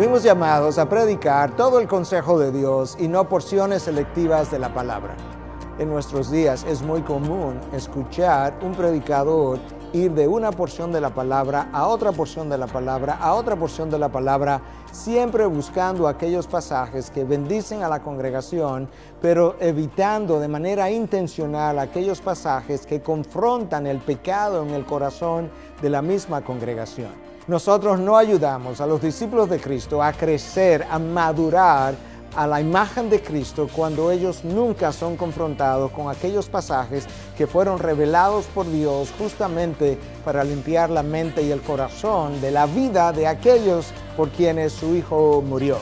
Fuimos llamados a predicar todo el consejo de Dios y no porciones selectivas de la palabra. En nuestros días es muy común escuchar un predicador ir de una porción de la palabra a otra porción de la palabra, a otra porción de la palabra, siempre buscando aquellos pasajes que bendicen a la congregación, pero evitando de manera intencional aquellos pasajes que confrontan el pecado en el corazón de la misma congregación. Nosotros no ayudamos a los discípulos de Cristo a crecer, a madurar a la imagen de Cristo cuando ellos nunca son confrontados con aquellos pasajes que fueron revelados por Dios justamente para limpiar la mente y el corazón de la vida de aquellos por quienes su Hijo murió.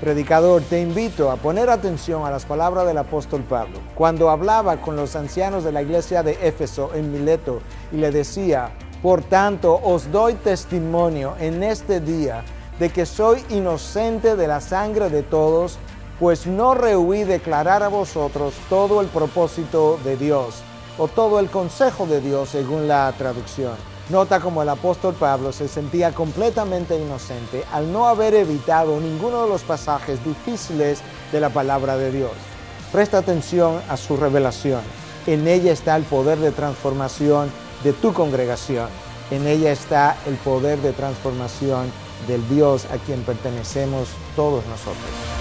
Predicador, te invito a poner atención a las palabras del apóstol Pablo cuando hablaba con los ancianos de la iglesia de Éfeso en Mileto y le decía, por tanto, os doy testimonio en este día de que soy inocente de la sangre de todos, pues no rehuí declarar a vosotros todo el propósito de Dios o todo el consejo de Dios según la traducción. Nota como el apóstol Pablo se sentía completamente inocente al no haber evitado ninguno de los pasajes difíciles de la palabra de Dios. Presta atención a su revelación. En ella está el poder de transformación de tu congregación. En ella está el poder de transformación del Dios a quien pertenecemos todos nosotros.